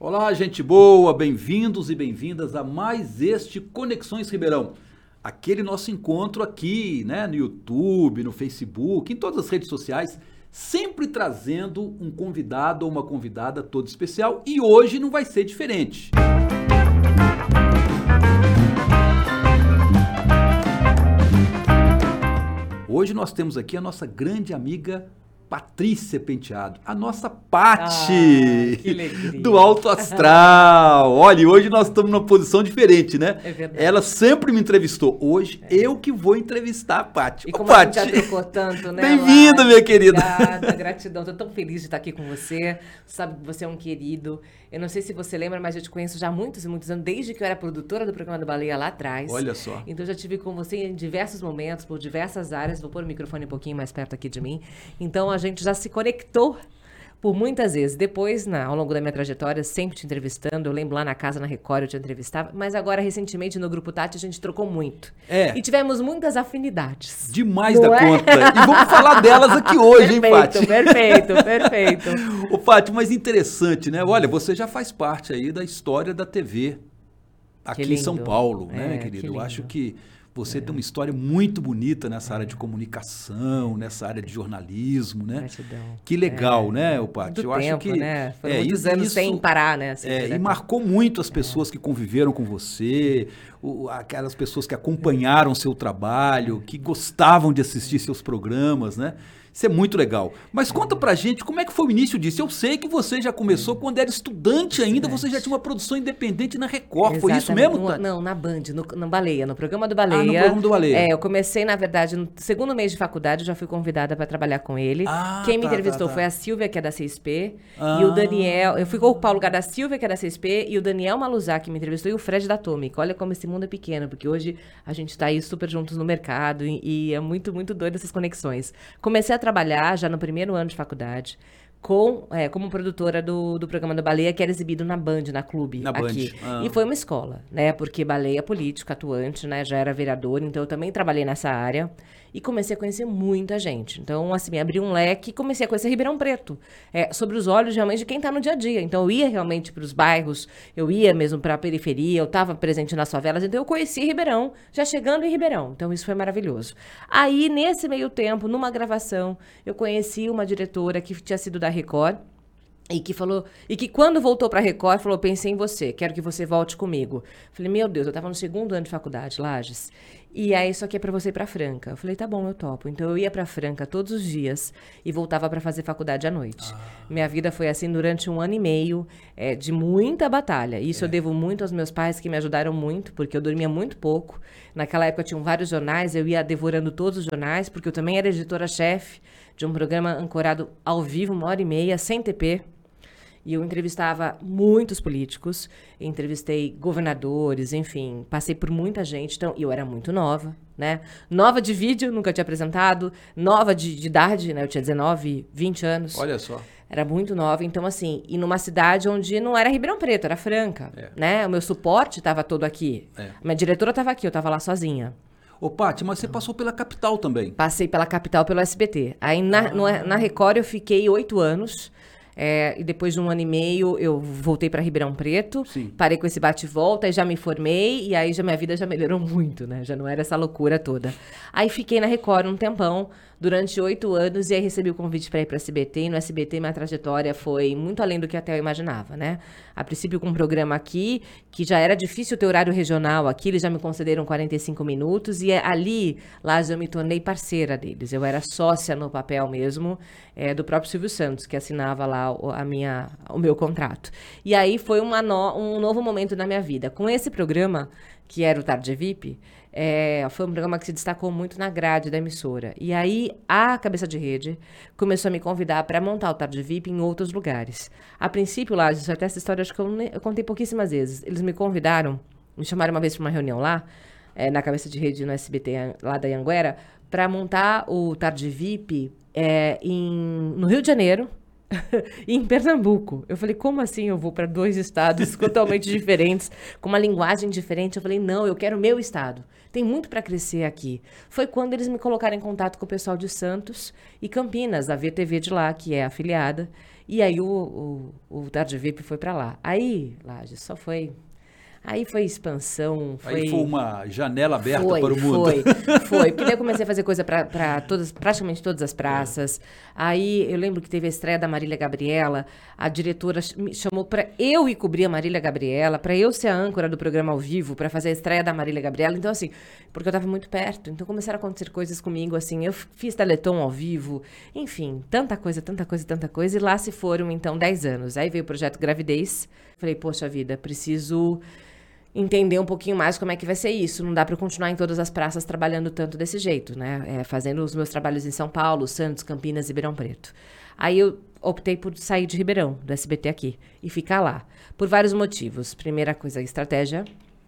Olá, gente boa, bem-vindos e bem-vindas a mais este Conexões Ribeirão. Aquele nosso encontro aqui, né, no YouTube, no Facebook, em todas as redes sociais, sempre trazendo um convidado ou uma convidada todo especial e hoje não vai ser diferente. Hoje nós temos aqui a nossa grande amiga Patrícia Penteado, a nossa Pati Ah, do Alto Astral. Olha, hoje nós estamos numa posição diferente, né? É verdade. Ela sempre me entrevistou. Hoje eu que vou entrevistar a Pati. E Ô, como a gente Pati, trocou tanto, né? Bem-vinda, minha querida. Obrigada, gratidão. Tô tão feliz de estar aqui com você. Sabe que você é um querido. Eu não sei se você lembra, mas eu te conheço já há muitos e muitos anos, desde que eu era produtora do programa do Baleia lá atrás. Olha só. Então eu já tive com você em diversos momentos, por diversas áreas. Vou pôr o microfone um pouquinho mais perto aqui de mim. Então a gente já se conectou por muitas vezes. Depois, na- ao longo da minha trajetória, sempre te entrevistando. Eu lembro lá na casa, na Record, eu te entrevistava. Mas agora, recentemente, no Grupo Tati, a gente trocou muito. É. E tivemos muitas afinidades. Demais Não da é? conta. E vamos falar delas aqui hoje, hein, Pati? perfeito, perfeito, perfeito. Ô, Pati, mas interessante, né? Olha, você já faz parte aí da história da TV aqui em São. Paulo, né, É, querido? que Eu acho que você tem uma história muito bonita nessa área de comunicação, nessa área de jornalismo, né? Gratidão. Que legal, né, o Pati? Do Eu acho tempo, que né? Foram é, muitos e anos isso- sem parar, né? assim, É, e direto. marcou muito as pessoas que conviveram com você, o- aquelas pessoas que acompanharam seu trabalho, que gostavam de assistir seus programas, né? Isso é muito legal. Mas conta pra gente como é que foi o início disso. Eu sei que você já começou quando era estudante ainda, você já tinha uma produção independente na Record. Foi isso Exatamente. mesmo, No-? Não, na Band, no, no Baleia, no programa do Baleia. Ah, no programa do Baleia. É, eu comecei, na verdade, no segundo mês de faculdade, eu já fui convidada para trabalhar com ele. Ah, Quem me tá, entrevistou tá, tá. foi a Silvia, que é da CSP, Ah. e o Daniel. Eu fui ocupar o lugar da Silvia, que é da CSP, e o Daniel Maluzar, que me entrevistou, e o Fred da Atômica. Olha como esse mundo é pequeno, porque hoje a gente está aí super juntos no mercado e, e é muito, muito doido essas conexões. Comecei a trabalhar já no primeiro ano de faculdade. Com, é, como produtora do, do programa do Baleia, que era exibido na Band, na Clube, Na aqui. ah. E foi uma escola, né? Porque Baleia é político, atuante, né? Já era vereador, então eu também trabalhei nessa área. E comecei a conhecer muita gente. Então, assim, abri um leque e comecei a conhecer Ribeirão Preto. É, sobre os olhos, realmente, de quem está no dia a dia. Então, eu ia realmente para os bairros, eu ia mesmo para a periferia, eu estava presente nas favelas. Então, eu conheci Ribeirão, já chegando em Ribeirão. Então, isso foi maravilhoso. Aí, nesse meio tempo, numa gravação, eu conheci uma diretora que tinha sido da Record. E que falou, e que quando voltou pra Record, falou: pensei em você, quero que você volte comigo. Falei, meu Deus, eu tava no segundo ano de faculdade, Lages. E aí, isso aqui é pra você ir pra Franca. Eu falei, tá bom, eu topo. Então eu ia pra Franca todos os dias e voltava pra fazer faculdade à noite. Minha vida foi assim durante um ano e meio, é, de muita batalha. Isso eu devo muito aos meus pais, que me ajudaram muito, porque eu dormia muito pouco. Naquela época tinham vários jornais, eu ia devorando todos os jornais, porque eu também era editora-chefe de um programa ancorado ao vivo, uma hora e meia, sem TP. E eu entrevistava muitos políticos, entrevistei governadores, enfim, passei por muita gente. Então, e eu era muito nova, né? Nova de vídeo, nunca tinha apresentado, nova de, de idade, né? Eu tinha 19, 20 anos. Olha só. Era muito nova, então assim, e numa cidade onde não era Ribeirão Preto, era Franca, É. né? O meu suporte estava todo aqui. É. Minha diretora estava aqui, eu estava lá sozinha. Ô, Pati, mas você passou pela capital também. Passei pela capital pelo SBT. Aí na, no- na Record eu fiquei oito anos. É, e depois de um ano e meio eu voltei para Ribeirão Preto. Sim. Parei com esse bate-volta e já me formei. E aí já minha vida já melhorou muito, né? Já não era essa loucura toda. Aí fiquei na Record um tempão, durante oito anos. E aí recebi o convite para ir para SBT. E no SBT minha trajetória foi muito além do que até eu imaginava, né? A princípio com um programa aqui, que já era difícil ter horário regional aqui. Eles já me concederam 45 minutos. E é ali, lá eu me tornei parceira deles. Eu era sócia no papel mesmo, é, do próprio Silvio Santos, que assinava lá a minha, o meu contrato. E aí foi no- um novo momento na minha vida. Com esse programa, que era o Tarde VIP, é, foi um programa que se destacou muito na grade da emissora. E aí a Cabeça de Rede começou a me convidar para montar o Tarde VIP em outros lugares. A princípio, lá, isso até essa história acho que eu, ne- eu contei pouquíssimas vezes. Eles me convidaram, me chamaram uma vez para uma reunião lá, é, na Cabeça de Rede no SBT lá da Anguera, para montar o Tarde VIP é, em, no Rio de Janeiro, em Pernambuco. Eu falei, como assim eu vou para dois estados totalmente diferentes, com uma linguagem diferente? Eu falei, não, eu quero o meu estado. Tem muito para crescer aqui. Foi quando eles me colocaram em contato com o pessoal de Santos e Campinas, da VTV de lá, que é afiliada. E aí o, o, o Tarde VIP foi para lá. Aí, Lages, só foi Aí foi expansão. Foi... Aí foi uma janela aberta foi, para o mundo. Foi, foi. Porque daí eu comecei a fazer coisa para todas, praticamente todas as praças. É. Aí eu lembro que teve a estreia da Marília Gabriela. A diretora me chamou para eu ir cobrir a Marília Gabriela, para eu ser a âncora do programa ao vivo, para fazer a estreia da Marília Gabriela. Então, assim, porque eu estava muito perto. Então começaram a acontecer coisas comigo, assim. Eu fiz teleton ao vivo. Enfim, tanta coisa, tanta coisa, tanta coisa. E lá se foram, então, 10 anos. Aí veio o projeto Gravidez. Falei, poxa vida, preciso entender um pouquinho mais como é que vai ser isso. Não dá para continuar em todas as praças trabalhando tanto desse jeito, né? É, fazendo os meus trabalhos em São Paulo, Santos, Campinas e Ribeirão Preto. Aí eu optei por sair de Ribeirão, do SBT aqui, e ficar lá. Por vários motivos. Primeira coisa, estratégia.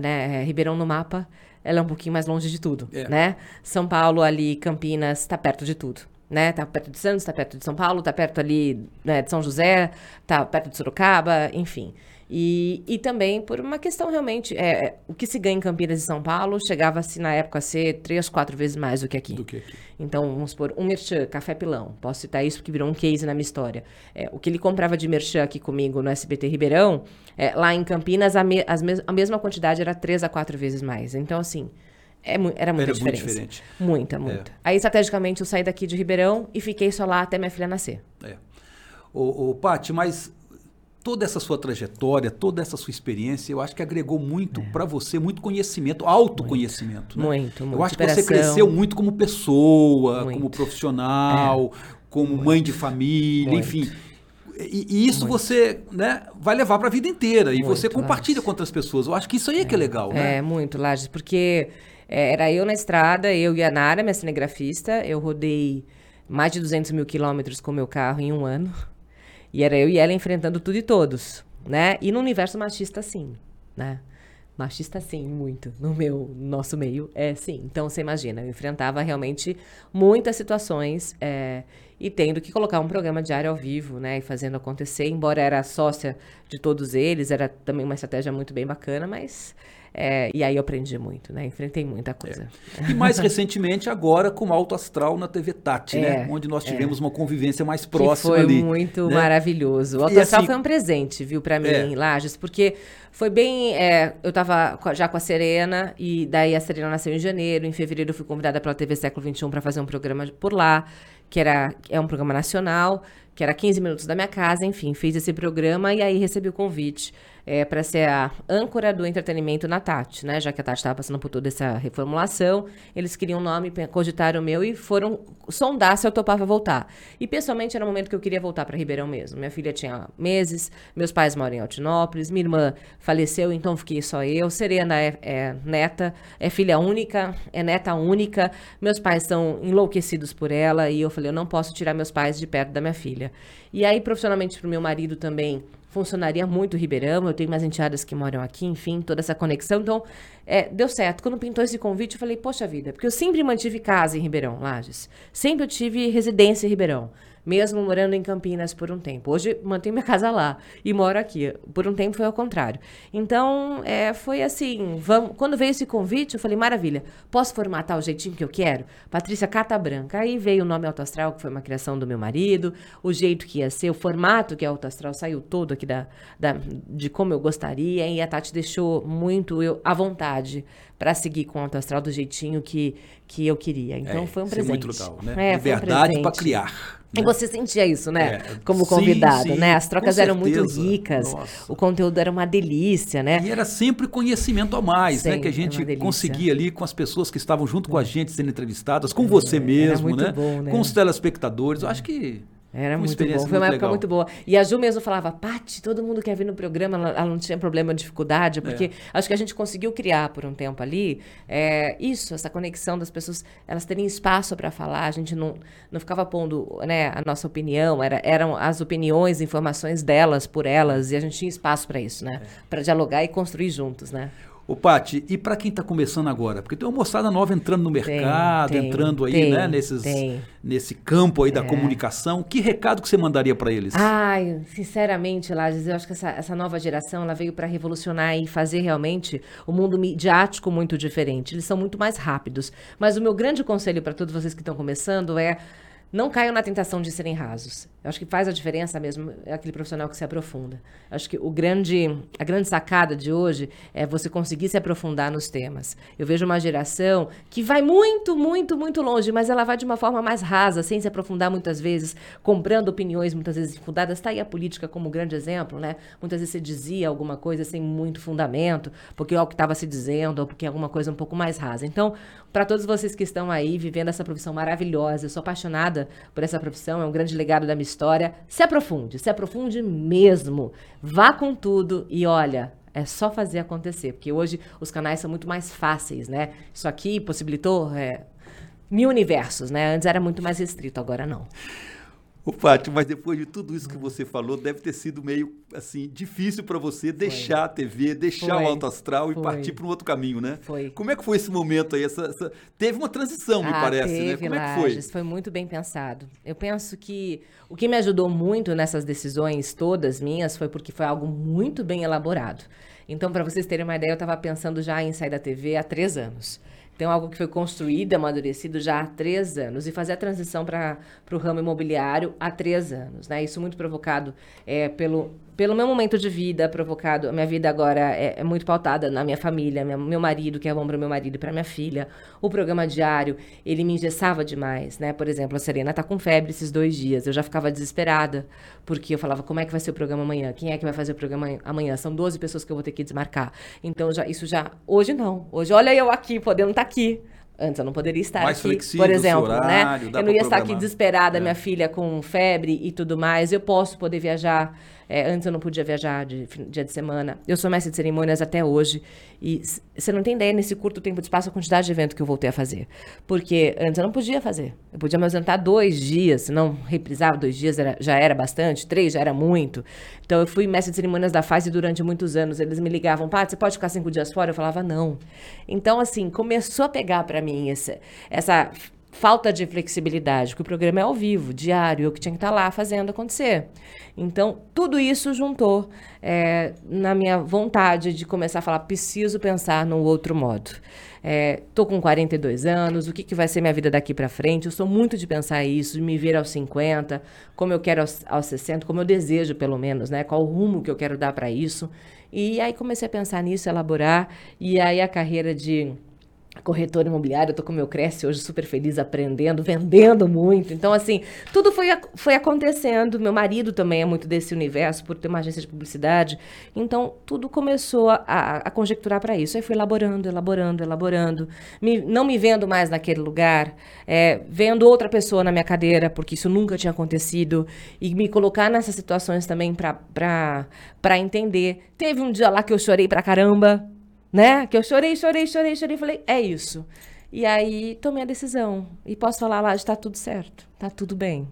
Né? É, Ribeirão no mapa, ela é um pouquinho mais longe de tudo, é. né? São Paulo ali, Campinas, está perto de tudo. Né? Tá perto de Santos, tá perto de São Paulo, tá perto ali né, de São José, tá perto de Sorocaba, enfim. E, e também por uma questão realmente, é, é, o que se ganha em Campinas e São Paulo chegava-se na época a ser três, quatro vezes mais do que aqui. Do que aqui. Então, vamos supor, um merchan, café pilão. Posso citar isso porque virou um case na minha história. É, o que ele comprava de merchan aqui comigo no SBT Ribeirão, é, lá em Campinas, a, me, mes a mesma quantidade era três a quatro vezes mais. Então, assim, é, era muita era diferença. Muito diferente. Muita, muita. É. Aí, estrategicamente, eu saí daqui de Ribeirão e fiquei só lá até minha filha nascer. É. Ô, ô Paty, mas toda essa sua trajetória, toda essa sua experiência, eu acho que agregou muito é. para você, muito conhecimento, autoconhecimento. Muito, né? muito, muito. Eu acho que você cresceu muito como pessoa, muito. como profissional, é. como muito. mãe de família, enfim. E, e isso você né, vai levar para a vida inteira. E você compartilha Lages. com outras pessoas. Eu acho que isso aí é, é que é legal, né? É, muito, Lages, porque é, era eu na estrada, eu e a Nara, minha cinegrafista. Eu rodei mais de 200 mil quilômetros com meu carro em um ano. E era eu e ela enfrentando tudo e todos, né? E no universo machista, sim, né? Machista, sim, muito. No meu, nosso meio, é sim. Então, você imagina, eu enfrentava realmente muitas situações é, e tendo que colocar um programa diário ao vivo, né? E fazendo acontecer. Embora era sócia de todos eles, era também uma estratégia muito bem bacana, mas é, e aí eu aprendi muito, né? Enfrentei muita coisa. É. E mais recentemente, agora com o Alto Astral na TV Tati, né? é, né? Onde nós é. tivemos uma convivência mais próxima que foi ali. muito né? maravilhoso. O Alto e Astral assim, foi um presente, viu, para mim, é. em Lages, porque foi bem. É, eu estava já com a Serena, e daí a Serena nasceu em janeiro. Em fevereiro eu fui convidada pela TV Século XXI para fazer um programa por lá, que era, é um programa nacional, que era 15 minutos da minha casa, enfim, fiz esse programa e aí recebi o convite é, para ser a âncora do entretenimento na Tati, né? Já que a Tati estava passando por toda essa reformulação, eles queriam um nome, cogitaram o meu e foram sondar se eu topava voltar. E pessoalmente era o momento que eu queria voltar para Ribeirão mesmo. Minha filha tinha meses, meus pais moram em Altinópolis, minha irmã faleceu, então fiquei só eu. Serena é, é neta, é filha única, é neta única. Meus pais são enlouquecidos por ela e eu falei, eu não posso tirar meus pais de perto da minha filha. E aí, profissionalmente, para o meu marido também funcionaria muito Ribeirão, eu tenho mais enteadas que moram aqui, enfim, toda essa conexão. Então, é, deu certo. Quando pintou esse convite, eu falei, poxa vida, porque eu sempre mantive casa em Ribeirão, Lages. Sempre eu tive residência em Ribeirão mesmo morando em Campinas por um tempo. Hoje mantenho minha casa lá e moro aqui. Por um tempo foi ao contrário. Então, é, foi assim, vamos, quando veio esse convite, eu falei, maravilha, posso formatar o jeitinho que eu quero? Patrícia Cata Branca. Aí veio o nome Auto Astral, que foi uma criação do meu marido, o jeito que ia ser, o formato que é Auto Astral saiu todo aqui da, da, de como eu gostaria, e a Tati deixou muito eu à vontade para seguir com o Auto Astral do jeitinho que, que eu queria. Então, é, foi um presente. É muito legal, né? É, Liberdade um para criar. E você sentia isso, né? É, Como convidado, sim, sim, né? As trocas eram muito ricas, Nossa. o conteúdo era uma delícia, né? E era sempre conhecimento a mais, né? Que a gente conseguia ali com as pessoas que estavam junto com a gente sendo entrevistadas, com é, você mesmo, né? Bom, né? Com os telespectadores. Eu acho que era muito bom. Foi uma época legal. muito boa. E a Ju mesmo falava, Pati, todo mundo quer vir no programa, ela, ela não tinha problema, dificuldade, porque é. acho que a gente conseguiu criar por um tempo ali é, isso, essa conexão das pessoas, elas terem espaço para falar, a gente não, não ficava pondo né, a nossa opinião, era, eram as opiniões, informações delas por elas, e a gente tinha espaço para isso, né? É. Para dialogar e construir juntos, né? Ô, Pati, e para quem está começando agora? Porque tem uma moçada nova entrando no mercado, tem, tem, entrando aí, tem, né, nesses, nesse campo aí da é. comunicação. Que recado que você mandaria para eles? Ai, sinceramente, Lages, eu acho que essa, essa nova geração, ela veio para revolucionar e fazer realmente o mundo midiático muito diferente. Eles são muito mais rápidos. Mas o meu grande conselho para todos vocês que estão começando é não caiam na tentação de serem rasos. Eu acho que faz a diferença mesmo é aquele profissional que se aprofunda. Eu acho que o grande, a grande sacada de hoje é você conseguir se aprofundar nos temas. Eu vejo uma geração que vai muito, muito, muito longe, mas ela vai de uma forma mais rasa, sem se aprofundar muitas vezes, comprando opiniões muitas vezes fundadas. Está aí a política como grande exemplo, né? Muitas vezes você dizia alguma coisa sem muito fundamento, porque é o que estava se dizendo, ou porque é alguma coisa um pouco mais rasa. Então, para todos vocês que estão aí vivendo essa profissão maravilhosa, eu sou apaixonada por essa profissão, é um grande legado da minha história. Se aprofunde, se aprofunde mesmo. Vá com tudo e olha, é só fazer acontecer, porque hoje os canais são muito mais fáceis, né? Isso aqui possibilitou é, mil universos, né? Antes era muito mais restrito, agora não. O Fátima, mas depois de tudo isso que você falou, deve ter sido meio assim difícil para você deixar foi. a TV, deixar foi. o alto astral e foi. partir para um outro caminho, né? Foi. Como é que foi esse momento aí? Essa, essa... Teve uma transição, me ah, parece, né? teve, né? Como Lages, é que foi? Foi muito bem pensado. Eu penso que o que me ajudou muito nessas decisões todas minhas foi porque foi algo muito bem elaborado. Então, para vocês terem uma ideia, eu estava pensando já em sair da TV há três anos. Então, algo que foi construído, amadurecido já há três anos. E fazer a transição para o ramo imobiliário há três anos. Né? Isso muito provocado é, pelo pelo meu momento de vida provocado, a minha vida agora é, é muito pautada na minha família, minha, meu marido, que é bom para meu marido e para minha filha. O programa diário, ele me engessava demais, né? Por exemplo, a Serena tá com febre esses dois dias. Eu já ficava desesperada, porque eu falava, como é que vai ser o programa amanhã? Quem é que vai fazer o programa amanhã? São 12 pessoas que eu vou ter que desmarcar. Então, já, isso já... Hoje não. Hoje, olha eu aqui, podendo estar tá aqui. Antes eu não poderia estar mais aqui, por exemplo, né? horário, né? Eu não ia estar aqui desesperada, é. minha filha com febre e tudo mais. Eu posso poder viajar é, antes eu não podia viajar de dia de semana. Eu sou mestre de cerimônias até hoje. E você não tem ideia, nesse curto tempo de espaço, a quantidade de evento que eu voltei a fazer. Porque antes eu não podia fazer. Eu podia me ausentar dois dias, se não reprisava dois dias, era, já era bastante, três já era muito. Então eu fui mestre de cerimônias da fase durante muitos anos. Eles me ligavam, Pá, você pode ficar cinco dias fora? Eu falava, não. Então, assim, começou a pegar para mim essa, essa falta de flexibilidade, porque o programa é ao vivo, diário, eu que tinha que estar lá fazendo acontecer. Então, tudo isso juntou é, na minha vontade de começar a falar, preciso pensar num outro modo. É, com 42 anos, o que, que vai ser minha vida daqui para frente? Eu sou muito de pensar isso, de me ver aos 50, como eu quero aos, aos 60, como eu desejo, pelo menos, né? Qual o rumo que eu quero dar para isso. E aí comecei a pensar nisso, elaborar, e aí a carreira de corretor imobiliário, eu tô com meu Cresce hoje super feliz, aprendendo, vendendo muito. Então, assim, tudo foi, foi acontecendo. Meu marido também é muito desse universo, por ter uma agência de publicidade. Então, tudo começou a, a, a conjecturar para isso. Aí fui elaborando, elaborando, elaborando. Me, não me vendo mais naquele lugar, é, vendo outra pessoa na minha cadeira, porque isso nunca tinha acontecido. E me colocar nessas situações também para entender. Teve um dia lá que eu chorei pra caramba, né? Que eu chorei, chorei, chorei, chorei. Falei, é isso. E aí tomei a decisão. E posso falar lá, está tudo certo, está tudo bem.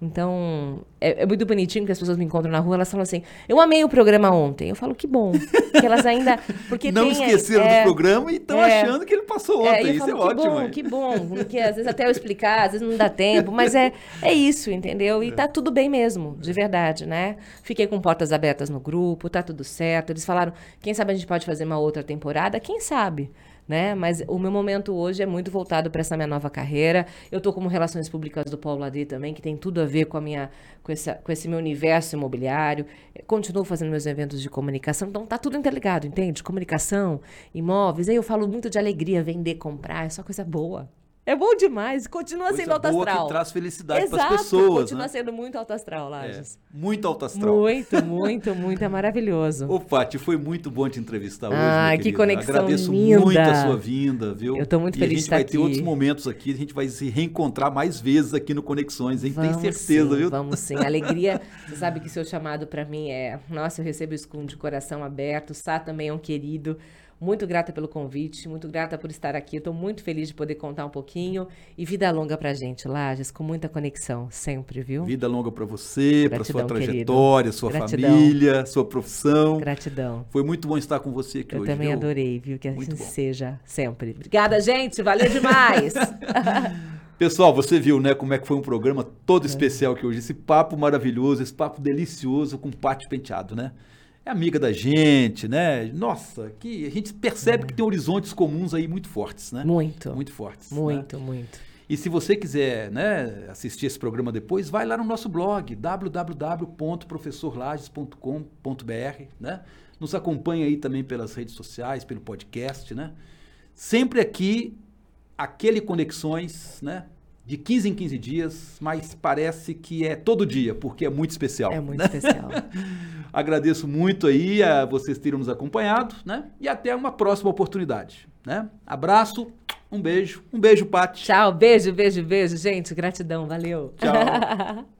Então, é, é, muito bonitinho que as pessoas me encontram na rua, elas falam assim, eu amei o programa ontem. Eu falo, que bom. Que elas ainda. Porque não tem, esqueceram é, do programa e estão é, achando que ele passou é, ontem. Isso falo, é que ótimo. Bom, que bom. Porque às vezes até eu explicar, às vezes não dá tempo, mas é, é isso, entendeu? E tá tudo bem mesmo, de verdade, né? Fiquei com portas abertas no grupo, tá tudo certo. Eles falaram, quem sabe a gente pode fazer uma outra temporada? Quem sabe? Né? Mas o meu momento hoje é muito voltado para essa minha nova carreira. Eu estou como relações públicas do Paulo Ladê também, que tem tudo a ver com a minha com, essa, com esse meu universo imobiliário. Continuo fazendo meus eventos de comunicação, então tá tudo interligado, entende? Comunicação, imóveis. Aí eu falo muito de alegria, vender, comprar, é só coisa boa. É bom demais. Continua Coisa sendo alto boa astral. que traz felicidade para as pessoas. Continua né? sendo muito alto astral, Lages. É, muito alto astral. Muito, muito, muito. É maravilhoso. Ô, Paty, foi muito bom te entrevistar hoje. Ah, que querida. conexão Agradeço linda. muito a sua vinda, viu? Eu estou muito e feliz de estar aqui. A gente vai ter outros momentos aqui. A gente vai se reencontrar mais vezes aqui no Conexões, hein? Vamos Tem certeza, sim, viu? Vamos sim. Alegria. Você sabe que seu chamado para mim é. Nossa, eu recebo isso com de coração aberto. Sá também é um querido. Muito grata pelo convite, muito grata por estar aqui. Estou muito feliz de poder contar um pouquinho. E vida longa pra gente, Lages, com muita conexão, sempre, viu? Vida longa para você, para sua trajetória, sua Gratidão. família, sua profissão. Gratidão. Foi muito bom estar com você aqui Eu hoje. também viu? adorei, viu? Que Muito assim bom. seja sempre. Obrigada, gente. Valeu demais. Pessoal, você viu, né, como é que foi um programa todo É. especial aqui hoje. Esse papo maravilhoso, esse papo delicioso com Pátio Penteado, né? É amiga da gente, né? Nossa, que a gente percebe que tem horizontes comuns aí muito fortes, né? muito. Muito fortes. né? Muito, muito. E se você quiser né, assistir esse programa depois, vai lá no nosso blog, www.professorlages.com.br, né? Nos acompanha aí também pelas redes sociais, pelo podcast, né? Sempre aqui, aquele Conexões, né? De 15 em 15 dias, mas parece que é todo dia, porque é muito especial. É muito né? especial. Agradeço muito aí a vocês terem nos acompanhado, né? E até uma próxima oportunidade, né? Abraço, um beijo, um beijo, Paty. Tchau, beijo, beijo, beijo, gente. Gratidão, valeu. Tchau.